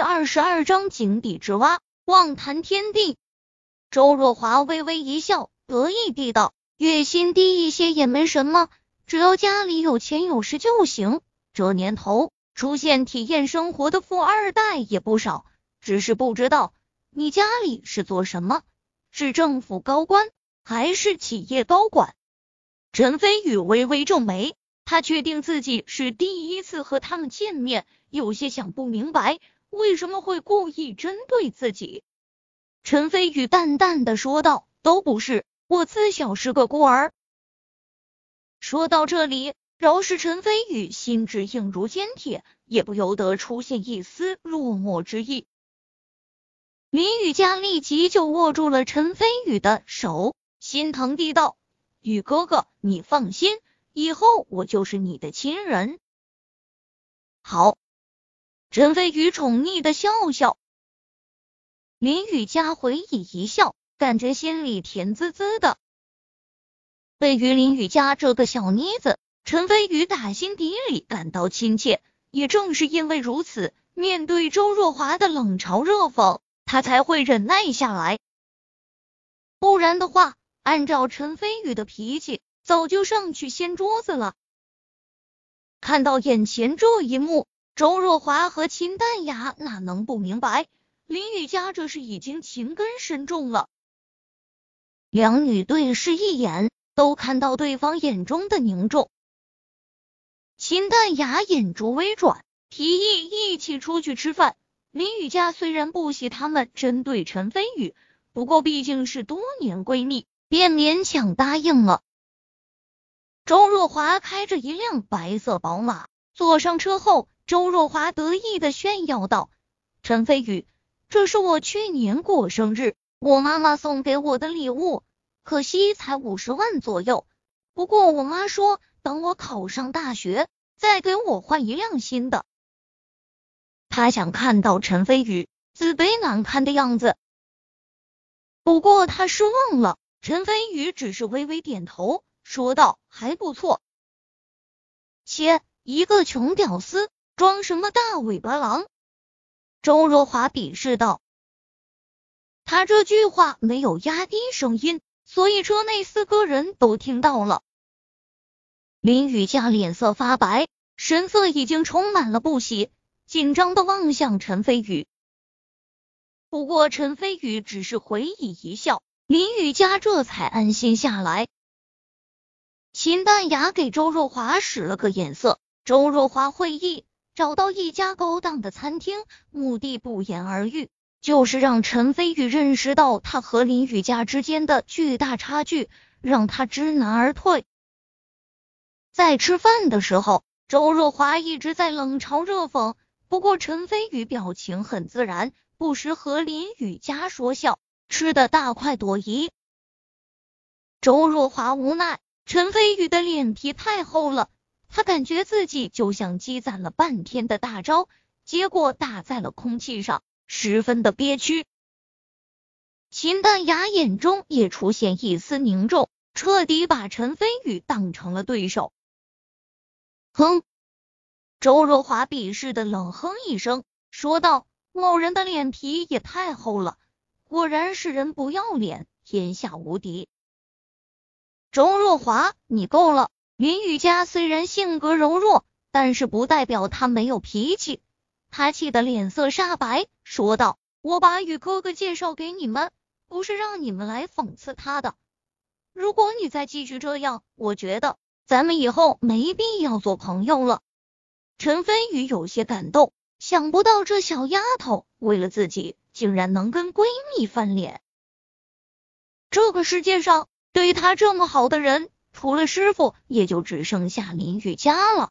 第二十二章井底之蛙，妄谈天地。周若华微微一笑，得意地道：“月薪低一些也没什么，只要家里有钱有势就行。这年头，出现体验生活的富二代也不少，只是不知道你家里是做什么，是政府高官还是企业高管？”陈飞宇微微皱眉，他确定自己是第一次和他们见面，有些想不明白为什么会故意针对自己。陈飞宇淡淡的说道：“都不是，我自小是个孤儿。”说到这里，饶是陈飞宇心智硬如坚铁，也不由得出现一丝落寞之意。林雨佳立即就握住了陈飞宇的手，心疼地道：“宇哥哥，你放心，以后我就是你的亲人。”好，陈飞宇宠溺的笑笑。林雨佳回以一笑，感觉心里甜滋滋的。对于林雨佳这个小妮子，陈飞宇打心底里感到亲切。也正是因为如此，面对周若华的冷嘲热讽，他才会忍耐下来。不然的话，按照陈飞宇的脾气，早就上去掀桌子了。看到眼前这一幕，周若华和秦淡雅哪能不明白？林雨佳这是已经情根深重了，两女对视一眼，都看到对方眼中的凝重。秦淡雅眼珠微转，提议一起出去吃饭。林雨佳虽然不喜他们针对陈飞宇，不过毕竟是多年闺蜜，便勉强答应了。周若华开着一辆白色宝马，坐上车后，周若华得意的炫耀道：“陈飞宇。”这是我去年过生日，我妈妈送给我的礼物，可惜才五十万左右。不过我妈说，等我考上大学，再给我换一辆新的。她想看到陈飞宇自卑难堪的样子。不过她失望了，陈飞宇只是微微点头，说道：“还不错。”切，一个穷屌丝，装什么大尾巴狼？周若华鄙视道：“他这句话没有压低声音，所以车内四个人都听到了。”林雨佳脸色发白，神色已经充满了不喜，紧张的望向陈飞宇。不过陈飞宇只是回以一笑，林雨佳这才安心下来。秦淡雅给周若华使了个眼色，周若华会意。找到一家高档的餐厅，目的不言而喻，就是让陈飞宇认识到他和林雨佳之间的巨大差距，让他知难而退。在吃饭的时候，周若华一直在冷嘲热讽，不过陈飞宇表情很自然，不时和林雨佳说笑，吃的大快朵颐。周若华无奈，陈飞宇的脸皮太厚了。他感觉自己就像积攒了半天的大招，结果打在了空气上，十分的憋屈。秦淡雅眼中也出现一丝凝重，彻底把陈飞宇当成了对手。哼！周若华鄙视的冷哼一声，说道：“某人的脸皮也太厚了，果然是人不要脸，天下无敌。”周若华，你够了！林雨佳虽然性格柔弱，但是不代表她没有脾气。她气得脸色煞白，说道：“我把雨哥哥介绍给你们，不是让你们来讽刺他的。如果你再继续这样，我觉得咱们以后没必要做朋友了。”陈飞宇有些感动，想不到这小丫头为了自己，竟然能跟闺蜜翻脸。这个世界上对他这么好的人。除了师傅，也就只剩下林雨佳了。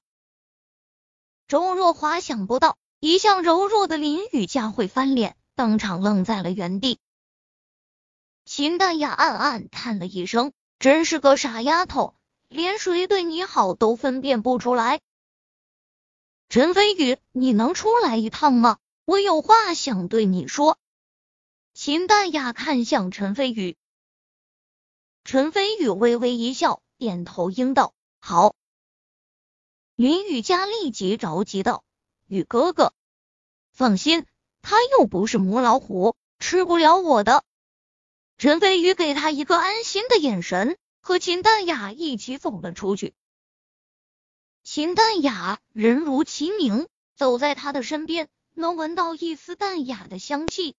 周若华想不到，一向柔弱的林雨佳会翻脸，当场愣在了原地。秦淡雅暗暗叹了一声：“真是个傻丫头，连谁对你好都分辨不出来。”陈飞宇，你能出来一趟吗？我有话想对你说。秦淡雅看向陈飞宇，陈飞宇微微一笑。点头应道：“好。”林雨佳立即着急道：“雨哥哥，放心，他又不是母老虎，吃不了我的。陈飞宇给他一个安心的眼神，和秦淡雅一起走了出去。秦淡雅人如其名，走在他的身边，能闻到一丝淡雅的香气。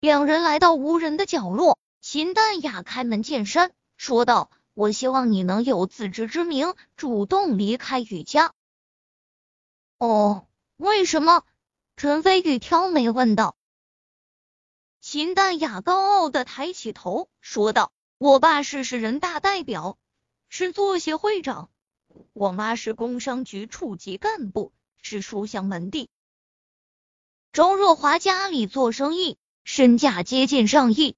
两人来到无人的角落，秦淡雅开门见山说道：“我希望你能有自知之明，主动离开雨家。”哦，为什么？陈飞宇挑眉问道。秦淡雅高傲的抬起头说道：“我爸是市人大代表，是作协会长；我妈是工商局处级干部，是书香门第。周若华家里做生意，身价接近上亿。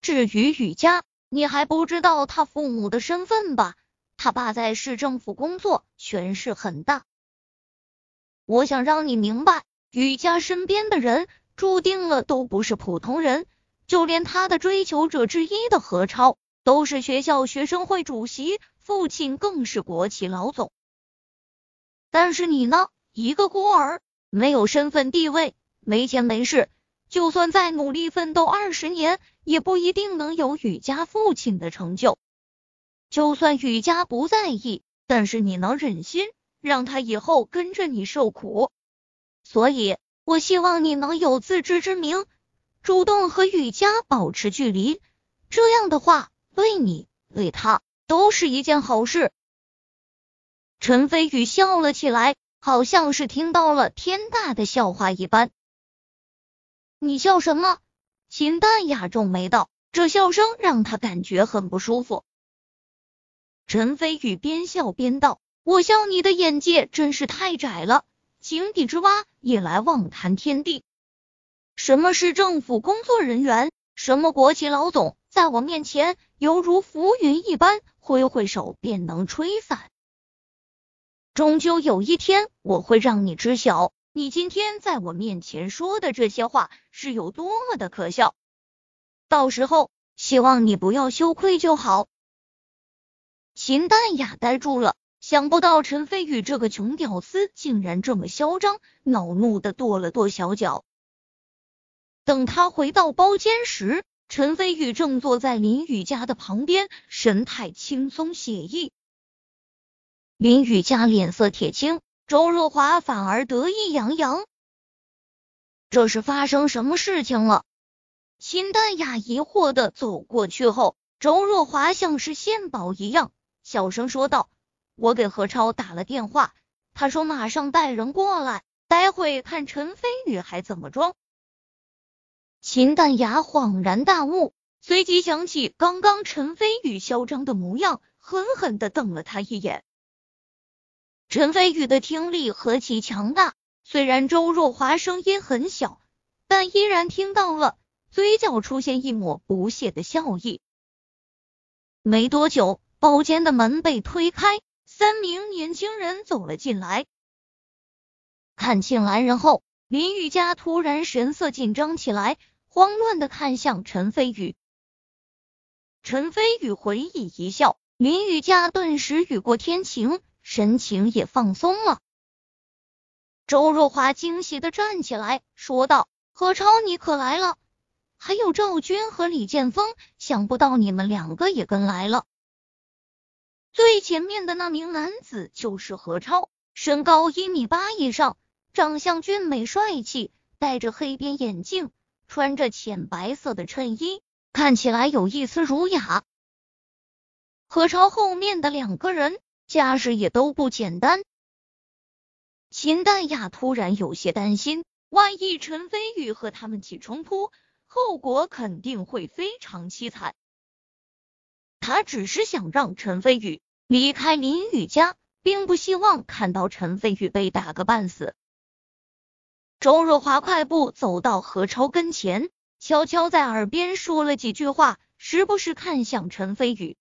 至于雨佳，你还不知道他父母的身份吧？他爸在市政府工作，权势很大。我想让你明白，雨佳身边的人。”注定了都不是普通人，就连他的追求者之一的何超，都是学校学生会主席，父亲更是国企老总。但是你呢？一个孤儿，没有身份地位，没钱没势，就算再努力奋斗二十年，也不一定能有雨佳父亲的成就。就算雨佳不在意，但是你能忍心让他以后跟着你受苦？所以。我希望你能有自知之明，主动和雨佳保持距离。这样的话，对你对他都是一件好事。陈飞宇笑了起来，好像是听到了天大的笑话一般。你笑什么？秦淡雅皱眉道，这笑声让他感觉很不舒服。陈飞宇边笑边道：“我笑你的眼界真是太窄了。”井底之蛙也来妄谈天地。什么是政府工作人员？什么国企老总？在我面前犹如浮云一般，挥挥手便能吹散。终究有一天，我会让你知晓，你今天在我面前说的这些话是有多么的可笑。到时候，希望你不要羞愧就好。秦淡雅呆住了。想不到陈飞宇这个穷屌丝竟然这么嚣张，恼怒的跺了跺小脚。等他回到包间时，陈飞宇正坐在林雨佳的旁边，神态轻松写意。林雨佳脸色铁青，周若华反而得意洋洋。这是发生什么事情了？秦淡雅疑惑的走过去后，周若华像是献宝一样，小声说道。我给何超打了电话，他说马上带人过来，待会看陈飞宇还怎么装。秦淡雅恍然大悟，随即想起刚刚陈飞宇嚣张的模样，狠狠的瞪了他一眼。陈飞宇的听力何其强大，虽然周若华声音很小，但依然听到了，嘴角出现一抹不屑的笑意。没多久，包间的门被推开。三名年轻人走了进来，看清来人后，林雨佳突然神色紧张起来，慌乱的看向陈飞宇。陈飞宇回忆一笑，林雨佳顿时雨过天晴，神情也放松了。周若华惊喜的站起来，说道：“何超，你可来了！还有赵军和李剑锋，想不到你们两个也跟来了。”最前面的那名男子就是何超，身高一米八以上，长相俊美帅气，戴着黑边眼镜，穿着浅白色的衬衣，看起来有一丝儒雅。何超后面的两个人家世也都不简单。秦淡雅突然有些担心，万一陈飞宇和他们起冲突，后果肯定会非常凄惨。他只是想让陈飞宇离开林雨家，并不希望看到陈飞宇被打个半死。周若华快步走到何超跟前，悄悄在耳边说了几句话，时不时看向陈飞宇。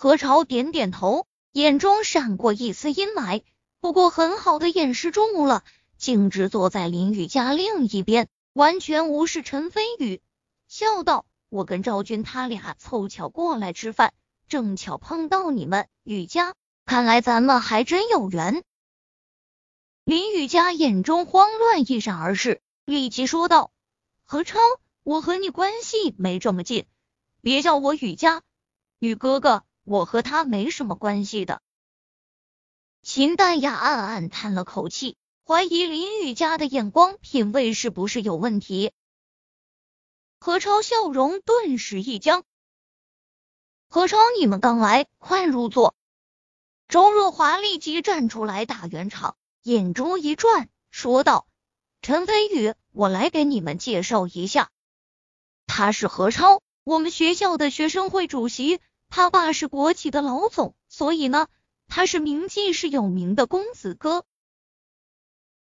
何超点点头，眼中闪过一丝阴霾，不过很好的掩饰住了，径直坐在林雨家另一边，完全无视陈飞宇，笑道。我跟赵军他俩凑巧过来吃饭，正巧碰到你们雨佳，看来咱们还真有缘。林雨佳眼中慌乱一闪而逝，立即说道：“何超，我和你关系没这么近，别叫我雨佳，雨哥哥，我和他没什么关系的。”秦淡雅暗暗叹了口气，怀疑林雨佳的眼光品味是不是有问题。何超笑容顿时一僵。何超，你们刚来，快入座。周若华立即站出来打圆场，眼珠一转，说道：“陈飞宇，我来给你们介绍一下，他是何超，我们学校的学生会主席，他爸是国企的老总，所以呢。”他是名记是有名的公子哥，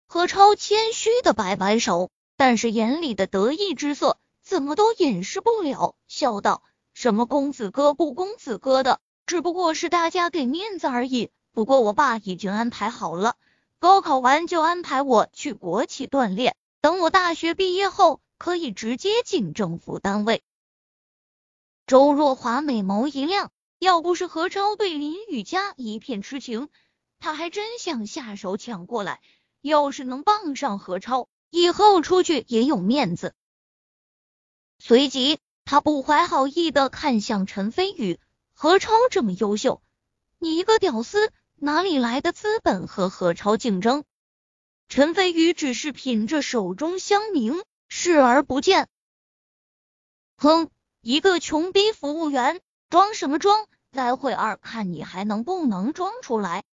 何超谦虚的摆摆手，但是眼里的得意之色怎么都掩饰不了，笑道：“什么公子哥不公子哥的，只不过是大家给面子而已。不过我爸已经安排好了，高考完就安排我去国企锻炼，等我大学毕业后可以直接进政府单位。”周若华美眸一亮。要不是何超对林雨佳一片痴情，他还真想下手抢过来。要是能傍上何超，以后出去也有面子。随即，他不怀好意的看向陈飞宇：“何超这么优秀，你一个屌丝哪里来的资本和何超竞争？”陈飞宇只是品着手中香茗，视而不见。哼，一个穷逼服务员。装什么装？待会儿看你还能不能装出来。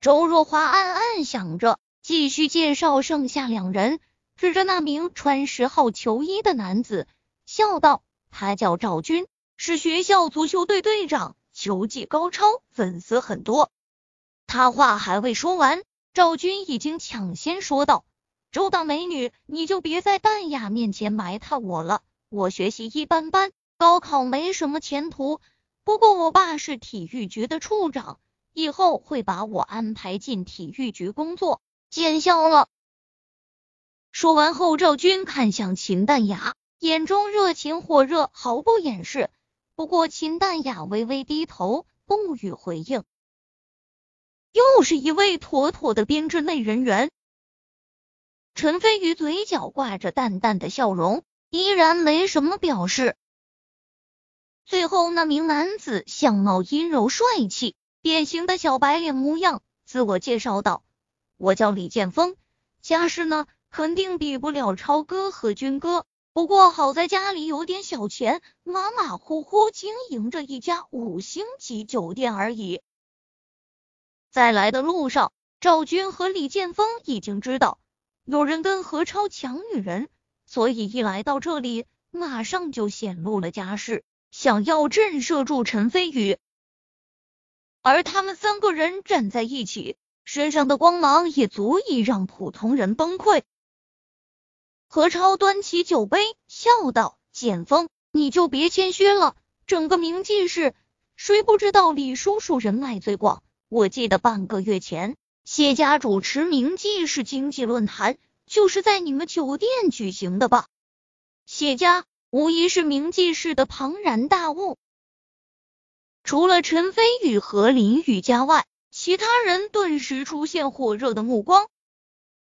周若华暗暗想着，继续介绍剩下两人，指着那名穿十号球衣的男子，笑道：“他叫赵军，是学校足球队队长，球技高超，粉丝很多。”他话还未说完，赵军已经抢先说道：“周大美女，你就别在淡雅面前埋汰我了，我学习一般般。”高考没什么前途，不过我爸是体育局的处长，以后会把我安排进体育局工作，见笑了。说完后，赵军看向秦淡雅，眼中热情火热，毫不掩饰。不过秦淡雅微微低头，不予回应。又是一位妥妥的编制内人员。陈飞宇嘴角挂着淡淡的笑容，依然没什么表示。最后，那名男子相貌阴柔帅气，典型的小白脸模样，自我介绍道：“我叫李剑锋，家世呢肯定比不了超哥和军哥，不过好在家里有点小钱，马马虎虎经营着一家五星级酒店而已。”在来的路上，赵军和李剑锋已经知道有人跟何超抢女人，所以一来到这里，马上就显露了家世。想要震慑住陈飞宇，而他们三个人站在一起，身上的光芒也足以让普通人崩溃。何超端起酒杯，笑道：“简风，你就别谦虚了，整个明记市，谁不知道李叔叔人脉最广？我记得半个月前，谢家主持明记市经济论坛，就是在你们酒店举行的吧？谢家。”无疑是铭记市的庞然大物。除了陈飞宇和林雨佳外，其他人顿时出现火热的目光。